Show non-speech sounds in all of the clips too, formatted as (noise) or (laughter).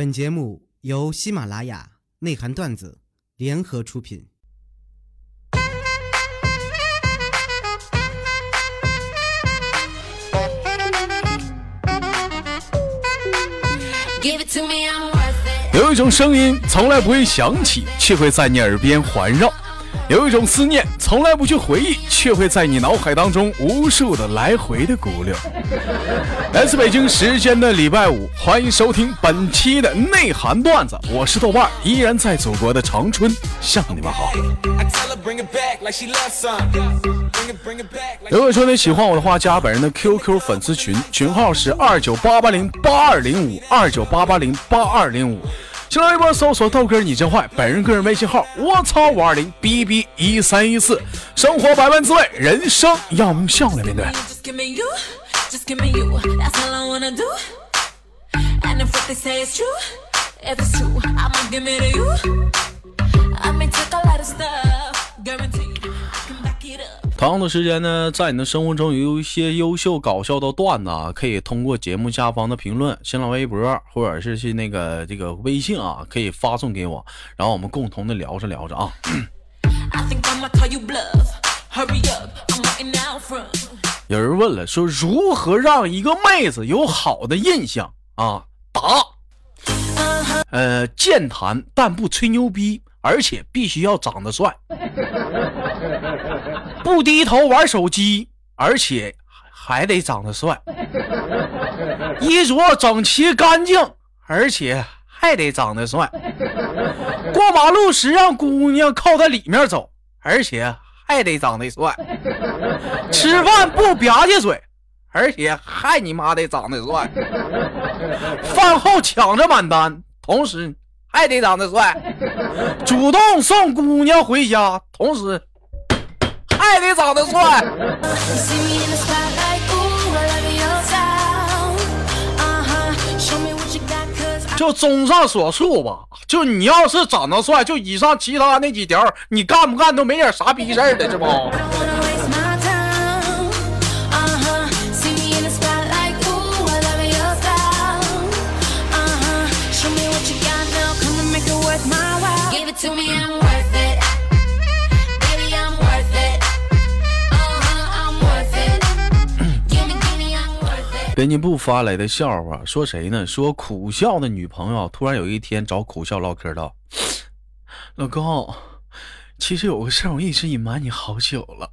本节目由喜马拉雅内涵段子联合出品。Give it to me, I'm worth it. 有一种声音从来不会响起，却会在你耳边环绕；有一种思念从来不去回忆，却会在你脑海当中无数的来回的鼓溜。(laughs) 来自北京时间的礼拜五，欢迎收听本期的内涵段子，我是豆瓣，依然在祖国的长春向你们好。如果说你喜欢我的话，加本人的 QQ 粉丝群，群号是二九八八零八二零五二九八八零八二零五。新浪微博搜索豆哥你真坏，本人个人微信号我操五二零 B B 一三一四。生活百般滋味，人生要用笑来面对。Just give me you, just give me you. That's all I wanna do. And if what they say is true, if it's true, I'ma give it to you. I may take a lot of stuff, guarantee 同样的时间呢，在你的生活中有一些优秀搞笑的段子啊，可以通过节目下方的评论、新浪微博或者是去那个这个微信啊，可以发送给我，然后我们共同的聊着聊着啊。(clears throat) 有人问了，说如何让一个妹子有好的印象？啊？答：呃，健谈但不吹牛逼，而且必须要长得帅，(laughs) 不低头玩手机，而且还得长得帅，衣着整齐干净，而且还得长得帅，过马路时让姑娘靠在里面走，而且还得长得帅。吃饭不吧唧嘴，而且还你妈得长得帅。饭后抢着买单，同时还得长得帅。主动送姑娘回家，同时爱得长得帅，就综上所述吧，就你要是长得帅，就以上其他那几条，你干不干都没点啥逼事儿的，这不。编辑部发来的笑话，说谁呢？说苦笑的女朋友突然有一天找苦笑唠嗑道：“老公，其实有个事儿我一直隐瞒你好久了，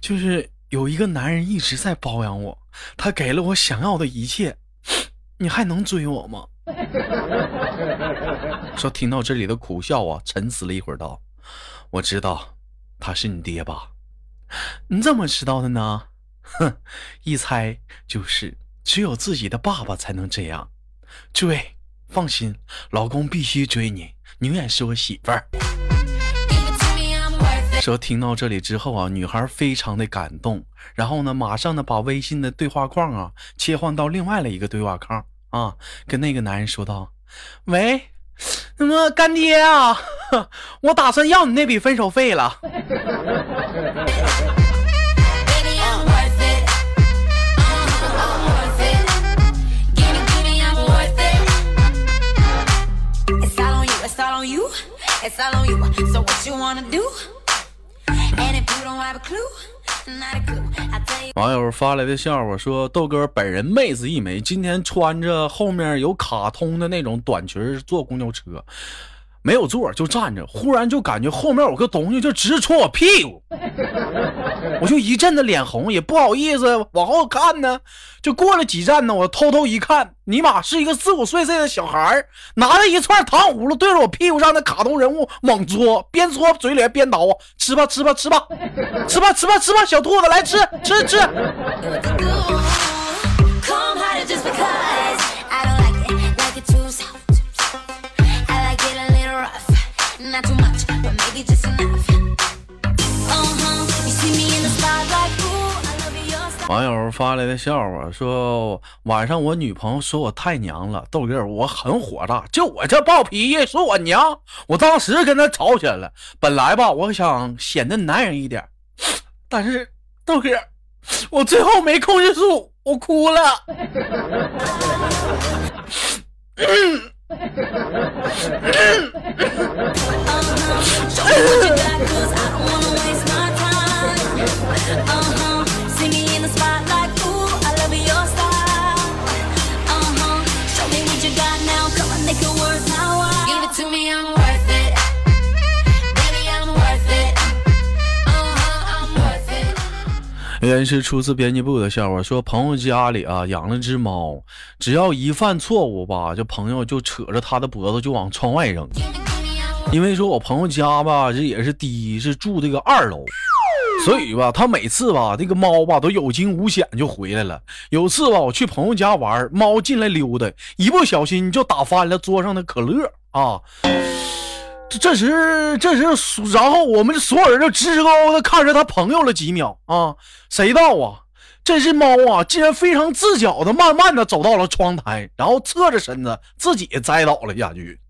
就是有一个男人一直在包养我，他给了我想要的一切，你还能追我吗？”说听到这里的苦笑啊，沉思了一会儿道：“我知道他是你爹吧？你怎么知道的呢？”哼，一猜就是只有自己的爸爸才能这样。追，放心，老公必须追你，永远是我媳妇儿。说听到这里之后啊，女孩非常的感动，然后呢，马上呢把微信的对话框啊切换到另外的一个对话框啊，跟那个男人说道：“喂，那么干爹啊，我打算要你那笔分手费了。”网友发来的笑话说：“豆哥本人妹子一枚，今天穿着后面有卡通的那种短裙坐公交车，没有座就站着，忽然就感觉后面有个东西就直戳我屁股，(laughs) 我就一阵子脸红，也不好意思往后看呢。就过了几站呢，我偷偷一看，尼玛是一个四五岁岁的小孩儿拿着一串糖葫芦对着我屁股上的卡通人物猛戳，边戳嘴里还边叨啊，吃吧吃吧吃吧，吃吧吃吧吃吧，小兔子来吃吃吃。” (laughs) 网友发来的笑话说，晚上我女朋友说我太娘了，豆哥我很火大，就我这暴脾气说我娘，我当时跟她吵起来了。本来吧，我想显得男人一点，但是豆哥，我最后没控制住，我哭了。Show me what 原是出自编辑部的笑话，说朋友家里啊养了只猫，只要一犯错误吧，这朋友就扯着他的脖子就往窗外扔。因为说我朋友家吧，这也是第一是住这个二楼，所以吧，他每次吧，这个猫吧都有惊无险就回来了。有次吧，我去朋友家玩，猫进来溜达，一不小心就打翻了桌上的可乐啊。这这时，这时，然后我们所有人就直直勾勾的看着他朋友了几秒啊，谁道啊？这只猫啊，竟然非常自觉的慢慢的走到了窗台，然后侧着身子自己栽倒了下去。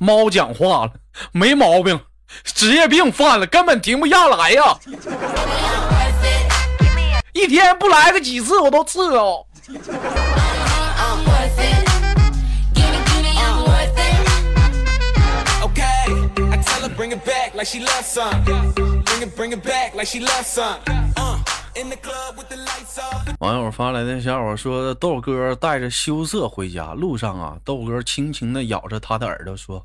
猫讲话了，没毛病，职业病犯了，根本停不下来呀！一天不来个几次我都伺候。网友发来的小伙说豆哥带着羞涩回家路上啊豆哥轻轻的咬着他的耳朵说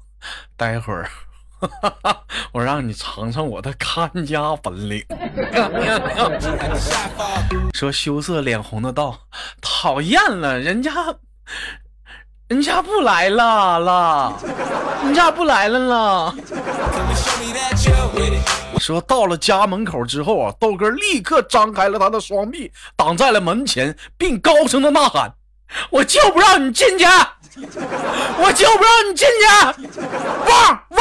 待会儿 (laughs) 我让你尝尝我的看家本领。说羞涩脸红的道讨厌了人家人家不来了啦你咋不来了呢说到了家门口之后啊，豆哥立刻张开了他的双臂，挡在了门前，并高声的呐喊：“我就不让你进去！我就不让你进去！汪汪！”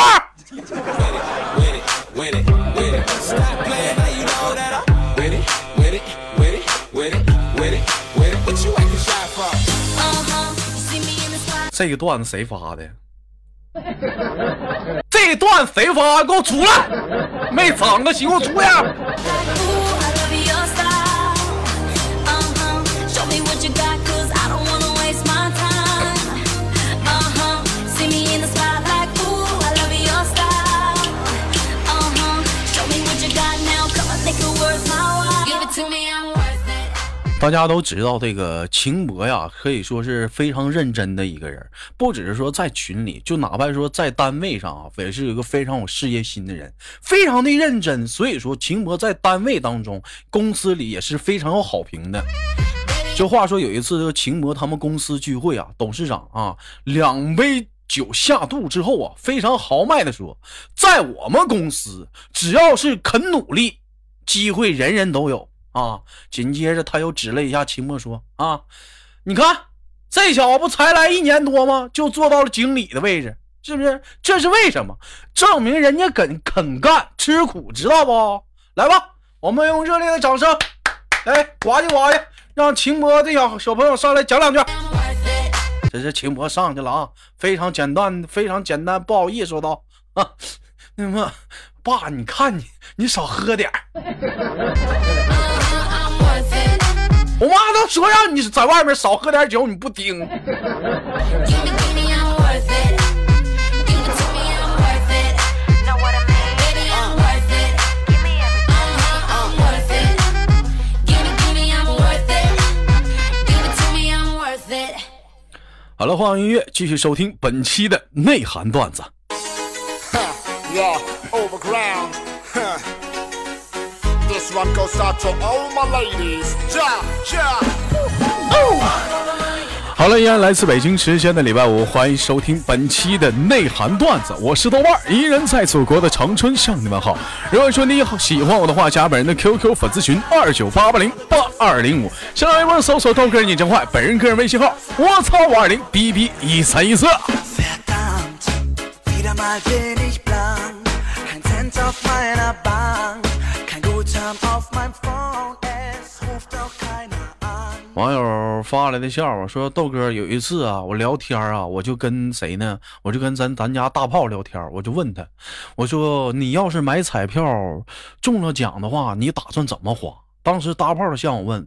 With it, with it, with it. Stop playing now, you know that I'm with it, with it, with it, with it, with it, with it. What you acting shy for? Uh-huh. You see me in the spot. 这个段子谁发的？这段谁发？给我出来！没长个行，给我出来！大家都知道，这个秦博呀，可以说是非常认真的一个人，不只是说在群里，就哪怕说在单位上啊，也是一个非常有事业心的人，非常的认真。所以说，秦博在单位当中、公司里也是非常有好评的。这话说有一次，这个秦博他们公司聚会啊，董事长啊两杯酒下肚之后啊，非常豪迈的说，在我们公司，只要是肯努力，机会人人都有啊。紧接着他又指了一下秦博说啊，你看这小子不才来一年多吗，就做到了经理的位置，是不是？这是为什么？证明人家肯肯干吃苦，知道不？来吧，我们用热烈的掌声，哎呱唧呱唧，让秦博这小小朋友上来讲两句。这是秦博上去了啊，非常简单，非常简单，不好意思说道啊，那么爸，你看你，你少喝点儿 (laughs) 我妈都说让你在外面少喝点酒，你不听。Give give me, I'm worth it. Give it to me, I'm worth it. Know what I mean? Baby, I'm worth it. Give me everything. Uh-huh, I'm worth it. Give give me, I'm worth it. Give it to me, I'm worth it. 好了，换音乐，继续收听本期的内涵段子。好了，依然来自北京时间的礼拜五，欢迎收听本期的内涵段子，我是豆瓣，依然在祖国的长春向你们好。如果说你喜欢我的话，加本人的 QQ 粉丝群二九八八零八二零五，向朋友搜索豆哥你真坏，本人个人微信号我操五二零 bb 一三一四。网友发来的笑话说：“豆哥，有一次啊，我聊天啊，我就跟谁呢？我就跟咱咱家大炮聊天，我就问他，我说你要是买彩票中了奖的话，你打算怎么花？当时大炮向我问，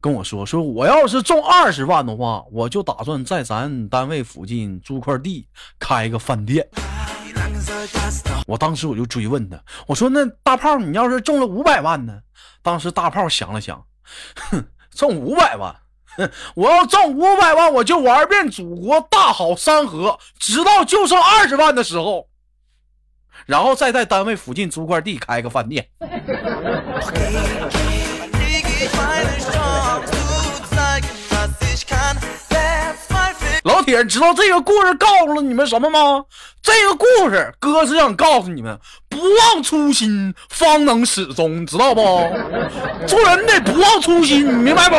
跟我说说，我要是中二十万的话，我就打算在咱单位附近租块地开个饭店。我当时我就追问他，我说那大炮，你要是中了五百万呢？当时大炮想了想，哼，中五百万，哼，我要中五百万，我就玩遍祖国大好山河，直到就剩二十万的时候，然后再在单位附近租块地开个饭店。(laughs) 老铁，知道这个故事告诉了你们什么吗？这个故事哥是想告诉你们，不忘初心，方能始终，知道不？做人得不忘初心，你明白不？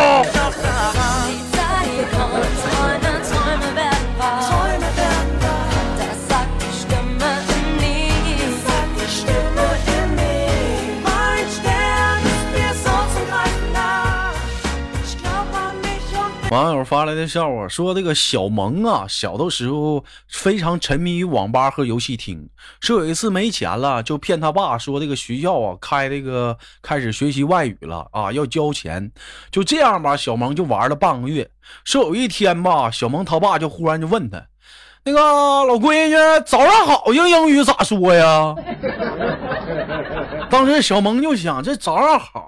网友发来的笑话说，这个小萌啊，小的时候非常沉迷于网吧和游戏厅。说有一次没钱了，就骗他爸说这个学校啊开这个开始学习外语了啊，要交钱。就这样吧，小萌就玩了半个月。说有一天吧，小萌他爸就忽然就问他，那个老闺女，早上好用英语咋说呀？当时小萌就想，这早上好。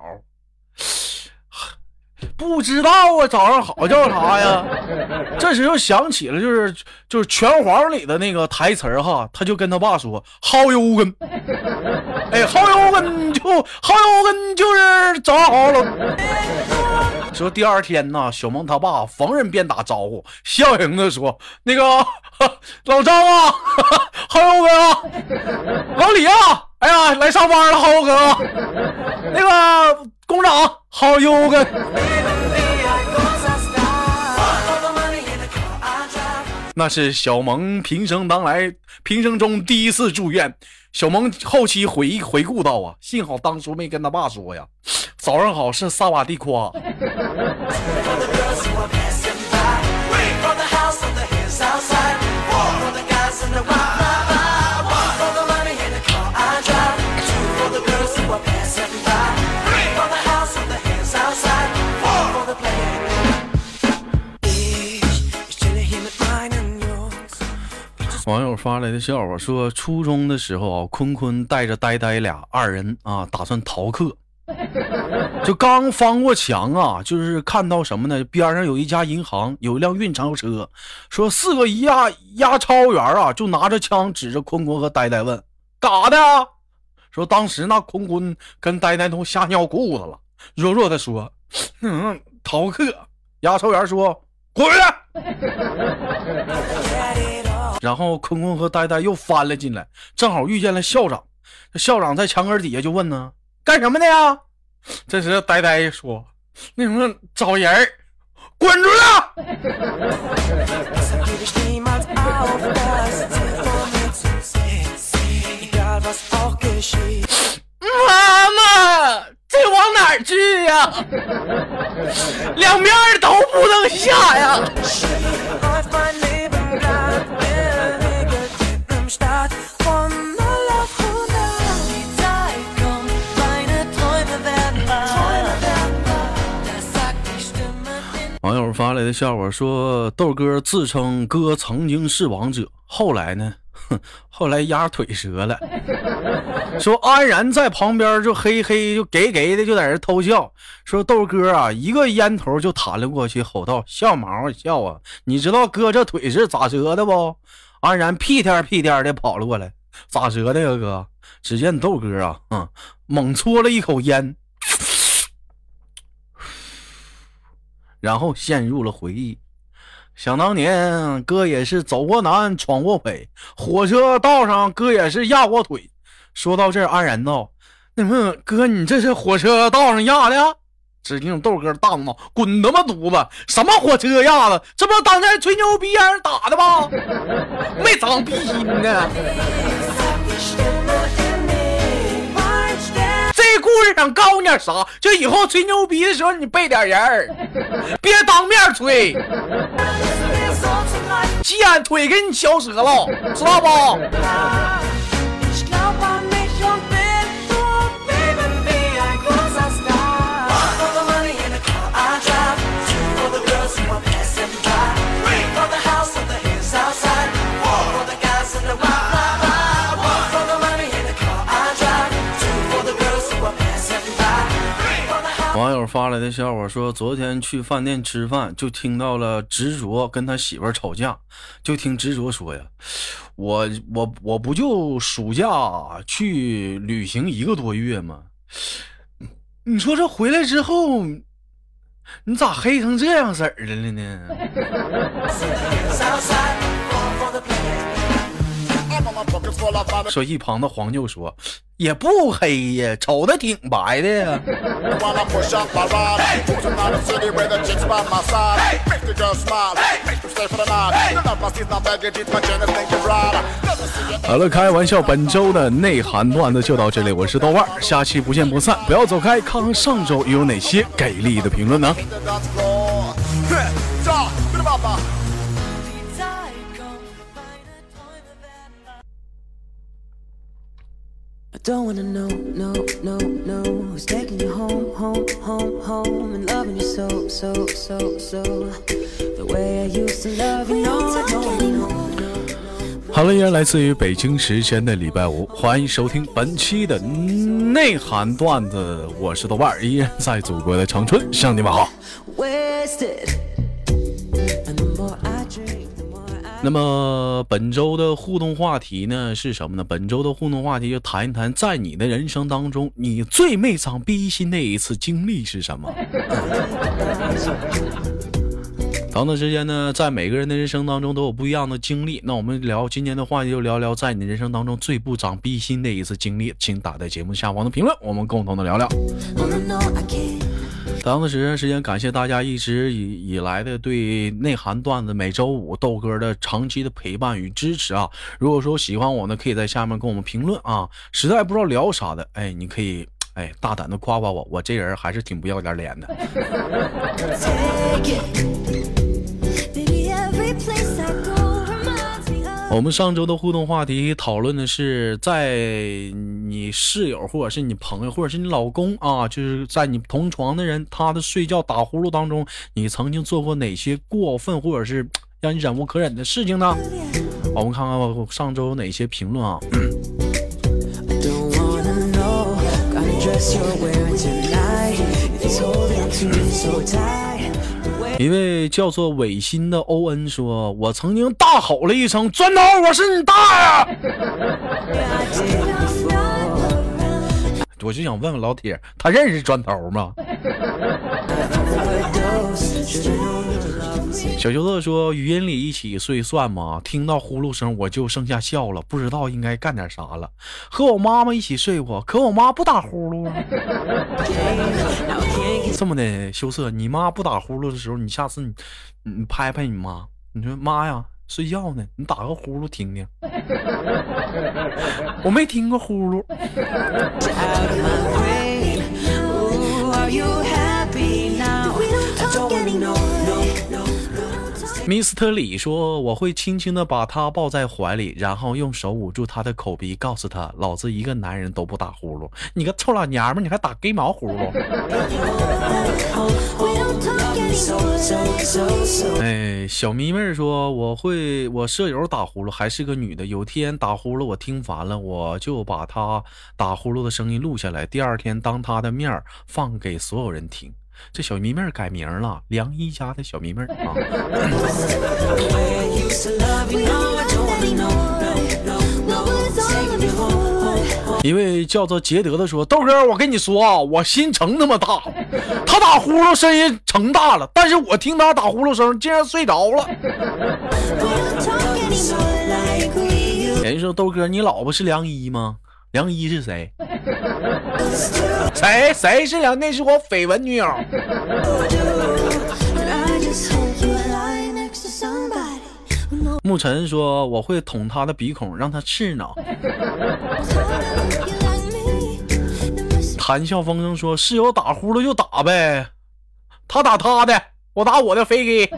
不知道啊，早上好叫啥呀？(laughs) 这时候想起了，就是就是拳皇里的那个台词儿哈，他就跟他爸说：“How you 跟，(laughs) 哎，How you 跟就 How you 跟就是早上好了。”说第二天呢，小萌他爸逢人便打招呼，笑盈的说：“那个 (laughs) 老张啊，How you 跟啊，老李啊，哎呀，来上班了 you 跟啊，那个工长 How you 跟。” wie ein großer Star. For the money in the car I drive. 那是小萌平生当来平生中第一次住院。小萌后期回忆回顾到啊，幸好当初没跟他爸说呀。早上好是萨瓦迪夸，网友发来的笑话说，初中的时候啊，坤坤带着呆呆俩二人啊，打算逃课，(laughs) 就刚翻过墙啊，就是看到什么呢？边上有一家银行，有一辆运钞车，说四个押押钞员啊，就拿着枪指着坤坤和呆呆问：“干啥的啊？”说当时那坤坤跟呆呆都吓尿裤子了，弱弱的说：“嗯，逃课。”押钞员说：“滚回来！” (laughs) (laughs) 然后坤坤和呆呆又翻了进来正好遇见了校长。这校长在墙根底下就问呢干什么的呀？这时呆呆说那什么找人儿滚出来 (laughs) 妈妈这往哪儿去呀？两边都不能下呀。网友发来的笑话说，豆哥自称哥曾经是王者，后来呢，哼，(laughs) 后来压腿折了。(laughs) 说安然在旁边就嘿嘿就给给的就在这偷笑，说豆哥啊，一个烟头就弹了过去，吼道：“笑毛笑啊！你知道哥这腿是咋折的不？”安然屁颠屁颠的跑了过来，咋折的呀哥？只见豆哥啊，嗯，猛搓了一口烟，然后陷入了回忆。想当年，哥也是走过南，闯过北，火车道上哥也是压过腿。说到这儿，安然道：“那么哥，你这是火车道上压的？”只听豆哥大怒：“滚他妈犊子！什么火车压的？这不当年吹牛逼让人打的吗？没长逼心呢！”想告诉你点啥？就以后吹牛逼的时候，你背点人儿，别当面吹，鸡眼腿给你敲折了，知道不？网友发来的笑话说，昨天去饭店吃饭，就听到了执着跟他媳妇吵架，就听执着说呀，我我我不就暑假去旅行一个多月吗？你说这回来之后，你咋黑成这样式儿的了呢？(laughs) 说一旁的黄舅说也不黑呀瞅的挺白的呀。好了开玩笑本周的内涵段子就到这里我是豆瓣下期不见不散不要走开看看上周有哪些给力的评论呢？Don't wanna know, no, no, no Who's taking you home, home, home, home And loving you so, so, so, so The way I used to love you, no, I don't wanna know, no 好了，依然来自于北京时间的礼拜五，欢迎收听本期的内涵段子，我是豆瓣儿，依然在祖国的长春向你们好。Wasted 那么本周的互动话题呢是什么呢？本周的互动话题就谈一谈，在你的人生当中，你最没长逼心的一次经历是什么？长短时间呢，在每个人的人生当中都有不一样的经历。那我们聊今天的话题，就聊聊在你人生当中最不长逼心的一次经历，请打在节目下方的评论，我们共同的聊聊。Oh no, no, I can't 同样的时间时间，感谢大家一直以以来的对内涵段子每周五豆哥的长期的陪伴与支持啊！如果说喜欢我呢，可以在下面跟我们评论啊。实在不知道聊啥的，哎，你可以哎大胆的夸夸我，我这人还是挺不要点脸的。(laughs) 我们上周的互动话题讨论的是，在你室友或者是你朋友或者是你老公啊，就是在你同床的人，他的睡觉打呼噜当中，你曾经做过哪些过分或者是让你忍无可忍的事情呢？我们看看上周有哪些评论啊。一位叫做伟新的欧恩说：“我曾经大吼了一声‘砖头，我是你大爷我就想问问老铁，他认识砖头吗？小秋色说：“语音里一起睡算吗？听到呼噜声我就剩下笑了，不知道应该干点啥了。和我妈妈一起睡过，可我妈不打呼噜。(laughs) 这么的，羞涩，你妈不打呼噜的时候，你下次你你拍拍你妈，你说妈呀，睡觉呢，你打个呼噜听听。(laughs) 我没听过呼噜。”米斯特里说：“我会轻轻的把她抱在怀里，然后用手捂住她的口鼻，告诉她：老子一个男人都不打呼噜，你个臭老娘们，你还打鸡毛呼噜哎，小迷妹说：“我会，我舍友打呼噜，还是个女的。有天打呼噜，我听烦了，我就把她打呼噜的声音录下来，第二天当她的面放给所有人听。”这小迷妹改名了，梁一家的小迷妹啊。(laughs) 一位叫做杰德的说：“豆哥，我跟你说啊，我心成那么大，他打呼噜声音成大了，但是我听他打呼噜声，竟然睡着了。(laughs) ”人说：“豆哥，你老婆是梁一吗？”梁一是谁？谁？谁是梁？那是我绯闻女友。沐晨说我会捅他的鼻孔让他刺挠。谈笑风生说室友打呼噜就打呗。他打他的我打我的飞机。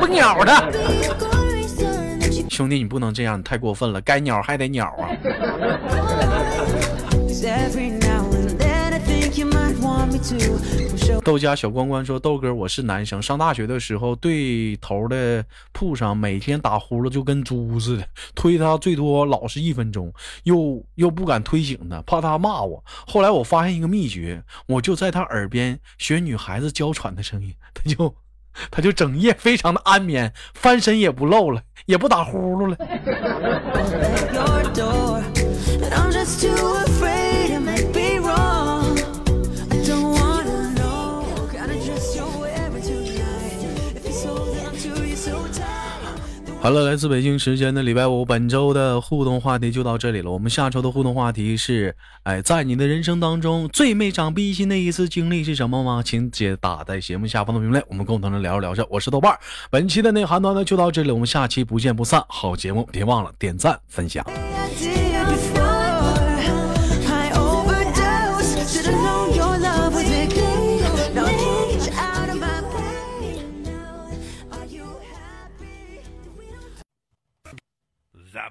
不鸟他。兄弟，你不能这样，你太过分了，该鸟还得鸟啊。豆家小关关说：“豆哥，我是男生，上大学的时候对头的铺上每天打呼噜就跟猪似的，推他最多老是一分钟，又又不敢推醒他，怕他骂我。后来我发现一个秘诀，我就在他耳边学女孩子娇喘的声音，他就他就整夜非常的安眠，翻身也不漏了，也不打呼噜了。好了，来自北京时间的礼拜五，本周的互动话题就到这里了。我们下周的互动话题是：哎，在你的人生当中最没长逼心的一次经历是什么吗？请解打在节目下方的评论，我们共同的聊着聊着。我是豆瓣，本期的内涵段呢就到这里，我们下期不见不散。好节目，别忘了点赞分享。